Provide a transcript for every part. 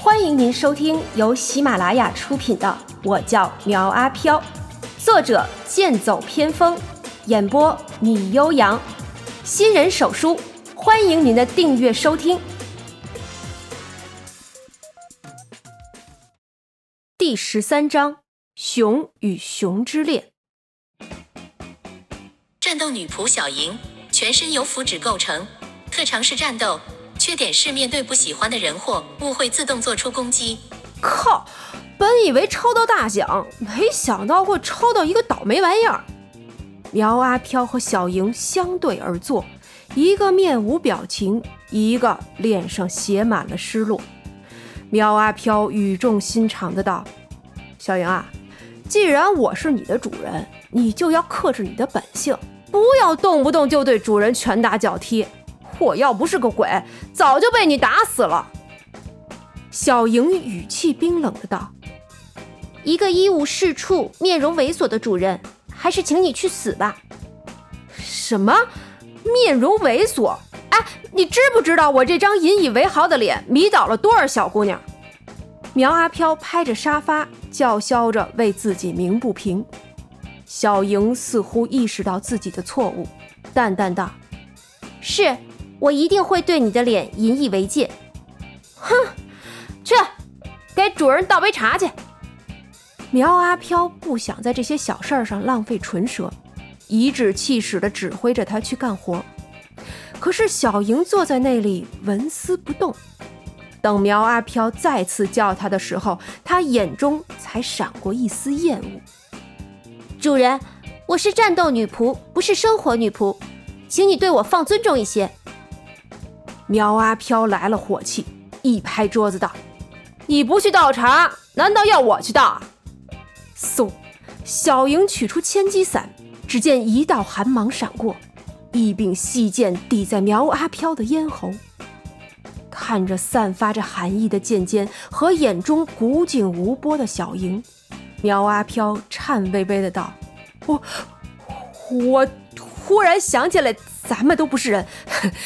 欢迎您收听由喜马拉雅出品的《我叫苗阿飘》，作者剑走偏锋，演播米悠扬，新人手书，欢迎您的订阅收听。第十三章：熊与熊之恋。战斗女仆小莹，全身由符纸构成，特长是战斗。缺点是面对不喜欢的人或物会自动做出攻击。靠！本以为抽到大奖，没想到会抽到一个倒霉玩意儿。苗阿飘和小莹相对而坐，一个面无表情，一个脸上写满了失落。苗阿飘语重心长的道：“小莹啊，既然我是你的主人，你就要克制你的本性，不要动不动就对主人拳打脚踢。”我要不是个鬼，早就被你打死了。小莹语气冰冷的道：“一个一无是处、面容猥琐的主人，还是请你去死吧。”什么？面容猥琐？哎，你知不知道我这张引以为豪的脸迷倒了多少小姑娘？苗阿飘拍着沙发，叫嚣着为自己鸣不平。小莹似乎意识到自己的错误，淡淡道：“是。”我一定会对你的脸引以为戒。哼，去给主人倒杯茶去。苗阿飘不想在这些小事儿上浪费唇舌，颐指气使地指挥着他去干活。可是小莹坐在那里纹丝不动。等苗阿飘再次叫他的时候，他眼中才闪过一丝厌恶。主人，我是战斗女仆，不是生活女仆，请你对我放尊重一些。苗阿飘来了火气，一拍桌子道：“你不去倒茶，难道要我去倒？”嗖，小莹取出千机伞，只见一道寒芒闪过，一柄细剑抵在苗阿飘的咽喉。看着散发着寒意的剑尖和眼中古井无波的小莹，苗阿飘颤巍巍的道：“我，我忽然想起来，咱们都不是人。”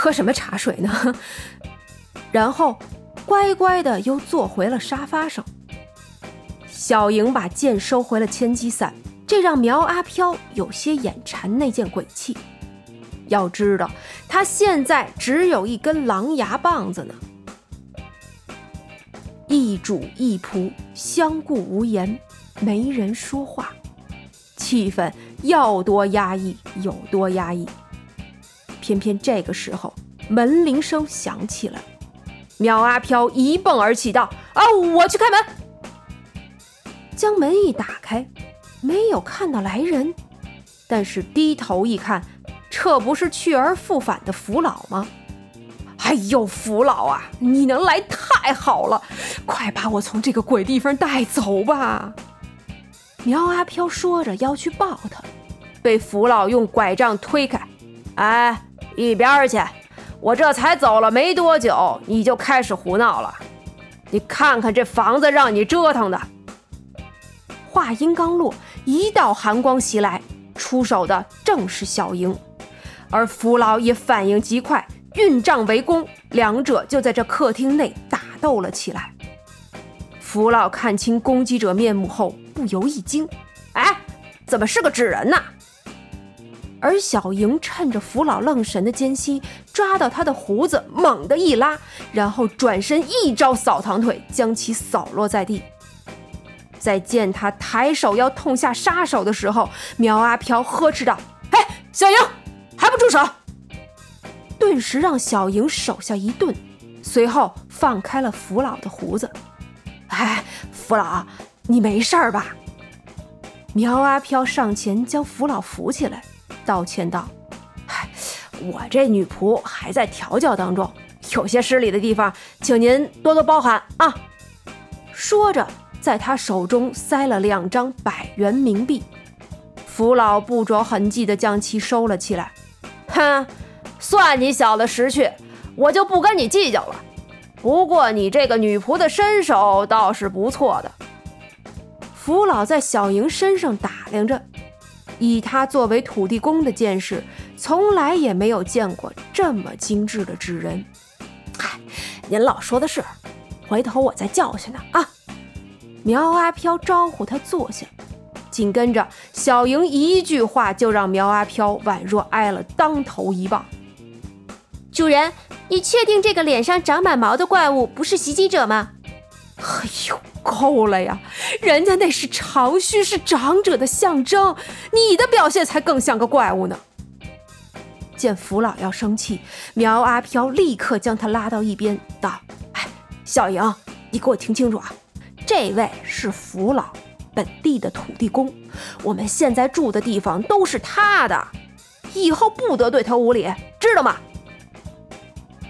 喝什么茶水呢？然后乖乖的又坐回了沙发上。小莹把剑收回了千机伞，这让苗阿飘有些眼馋那件鬼器。要知道，他现在只有一根狼牙棒子呢。一主一仆相顾无言，没人说话，气氛要多压抑有多压抑。偏偏这个时候，门铃声响起了。苗阿飘一蹦而起，道：“啊，我去开门。”将门一打开，没有看到来人，但是低头一看，这不是去而复返的福老吗？哎呦，福老啊，你能来太好了，快把我从这个鬼地方带走吧！苗阿飘说着要去抱他，被福老用拐杖推开。哎。一边去！我这才走了没多久，你就开始胡闹了。你看看这房子，让你折腾的。话音刚落，一道寒光袭来，出手的正是小莹，而福老也反应极快，运杖围攻，两者就在这客厅内打斗了起来。福老看清攻击者面目后，不由一惊：“哎，怎么是个纸人呢？”而小莹趁着福老愣神的间隙，抓到他的胡子，猛地一拉，然后转身一招扫堂腿，将其扫落在地。在见他抬手要痛下杀手的时候，苗阿飘呵斥道：“哎，小莹，还不住手！”顿时让小莹手下一顿，随后放开了扶老的胡子。“哎，福老，你没事吧？”苗阿飘上前将扶老扶起来。道歉道：“嗨，我这女仆还在调教当中，有些失礼的地方，请您多多包涵啊。”说着，在他手中塞了两张百元冥币，福老不着痕迹地将其收了起来。哼，算你小子识趣，我就不跟你计较了。不过你这个女仆的身手倒是不错的。福老在小莹身上打量着。以他作为土地公的见识，从来也没有见过这么精致的纸人。嗨，您老说的是，回头我再教训他啊。苗阿飘招呼他坐下，紧跟着小莹一句话就让苗阿飘宛若挨了当头一棒。主人，你确定这个脸上长满毛的怪物不是袭击者吗？哎呦，够了呀！人家那是长须，是长者的象征，你的表现才更像个怪物呢。见福老要生气，苗阿飘立刻将他拉到一边，道：“哎，小莹，你给我听清楚啊！这位是福老，本地的土地公，我们现在住的地方都是他的，以后不得对他无礼，知道吗？”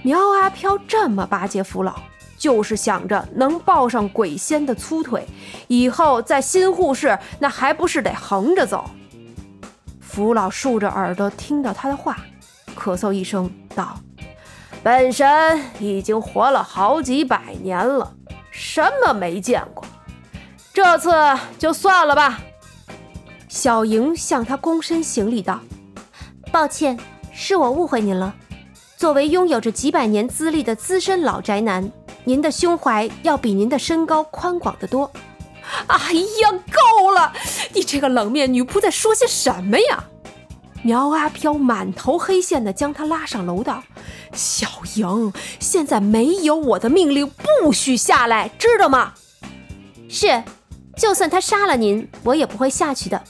苗阿飘这么巴结福老。就是想着能抱上鬼仙的粗腿，以后在新护士那还不是得横着走？福老竖着耳朵听到他的话，咳嗽一声道：“本神已经活了好几百年了，什么没见过？这次就算了吧。”小莹向他躬身行礼道：“抱歉，是我误会您了。作为拥有着几百年资历的资深老宅男。”您的胸怀要比您的身高宽广得多。哎呀，够了！你这个冷面女仆在说些什么呀？苗阿飘满头黑线的将她拉上楼道。小莹，现在没有我的命令，不许下来，知道吗？是，就算他杀了您，我也不会下去的。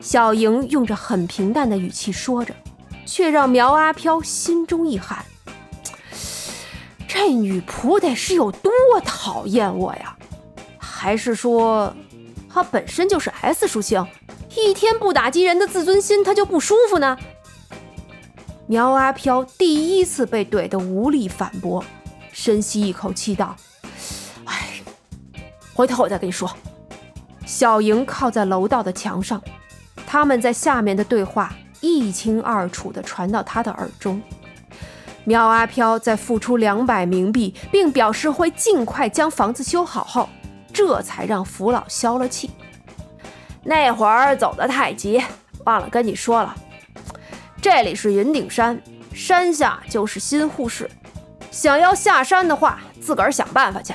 小莹用着很平淡的语气说着，却让苗阿飘心中一寒。这女仆得是有多讨厌我呀？还是说，她本身就是 S 属性，一天不打击人的自尊心，她就不舒服呢？苗阿飘第一次被怼得无力反驳，深吸一口气道：“哎，回头我再跟你说。”小莹靠在楼道的墙上，他们在下面的对话一清二楚地传到他的耳中。苗阿飘在付出两百冥币，并表示会尽快将房子修好后，这才让福老消了气。那会儿走得太急，忘了跟你说了，这里是云顶山，山下就是新护士。想要下山的话，自个儿想办法去。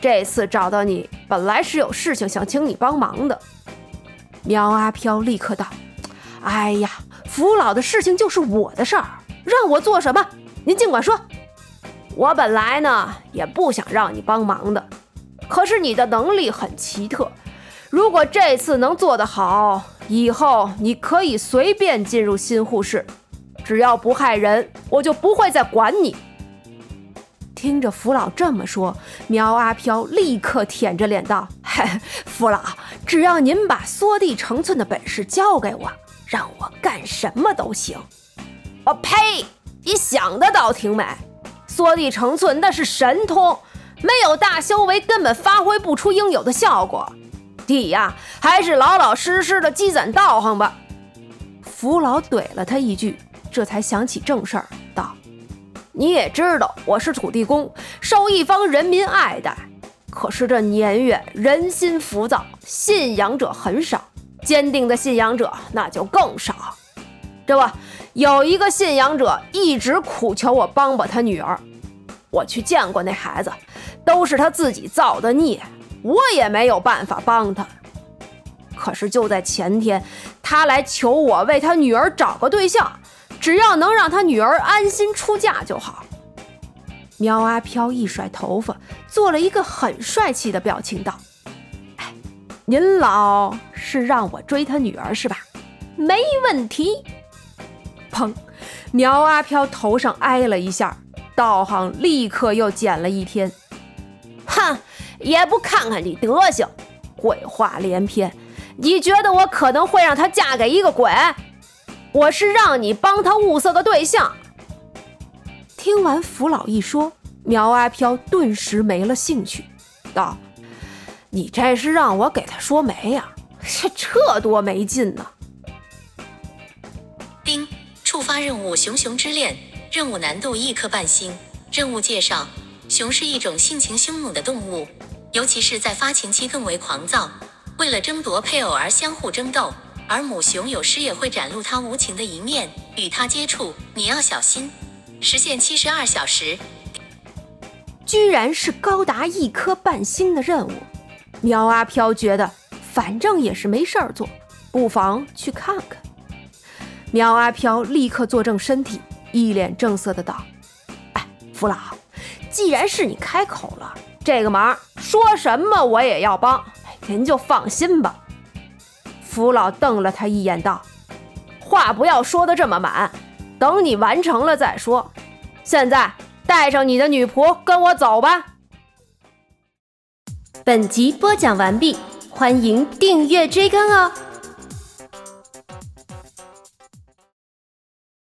这次找到你，本来是有事情想请你帮忙的。苗阿飘立刻道：“哎呀，福老的事情就是我的事儿。”让我做什么？您尽管说。我本来呢也不想让你帮忙的，可是你的能力很奇特，如果这次能做得好，以后你可以随便进入新护士，只要不害人，我就不会再管你。听着福老这么说，苗阿飘立刻舔着脸道：“嘿，福老，只要您把缩地成寸的本事交给我，让我干什么都行。”我呸！你想的倒挺美，缩地成寸那是神通，没有大修为根本发挥不出应有的效果。弟呀，还是老老实实的积攒道行吧。福老怼了他一句，这才想起正事儿，道：“你也知道我是土地公，受一方人民爱戴。可是这年月人心浮躁，信仰者很少，坚定的信仰者那就更少。这不。”有一个信仰者一直苦求我帮帮他女儿，我去见过那孩子，都是他自己造的孽，我也没有办法帮他。可是就在前天，他来求我为他女儿找个对象，只要能让他女儿安心出嫁就好。苗阿飘一甩头发，做了一个很帅气的表情，道：“，您老是让我追他女儿是吧？没问题。”砰！苗阿飘头上挨了一下，道行立刻又减了一天。哼，也不看看你德行，鬼话连篇。你觉得我可能会让她嫁给一个鬼？我是让你帮她物色个对象。听完福老一说，苗阿飘顿时没了兴趣，道：“你这是让我给他说媒呀？这这多没劲呢！”叮。触发任务：熊熊之恋。任务难度一颗半星。任务介绍：熊是一种性情凶猛的动物，尤其是在发情期更为狂躁，为了争夺配偶而相互争斗。而母熊有时也会展露它无情的一面，与它接触你要小心。时限七十二小时。居然是高达一颗半星的任务。苗阿飘觉得，反正也是没事儿做，不妨去看看。苗阿飘立刻坐正身体，一脸正色的道：“哎，福老，既然是你开口了，这个忙说什么我也要帮，您就放心吧。”福老瞪了他一眼，道：“话不要说的这么满，等你完成了再说。现在带上你的女仆跟我走吧。”本集播讲完毕，欢迎订阅追更哦。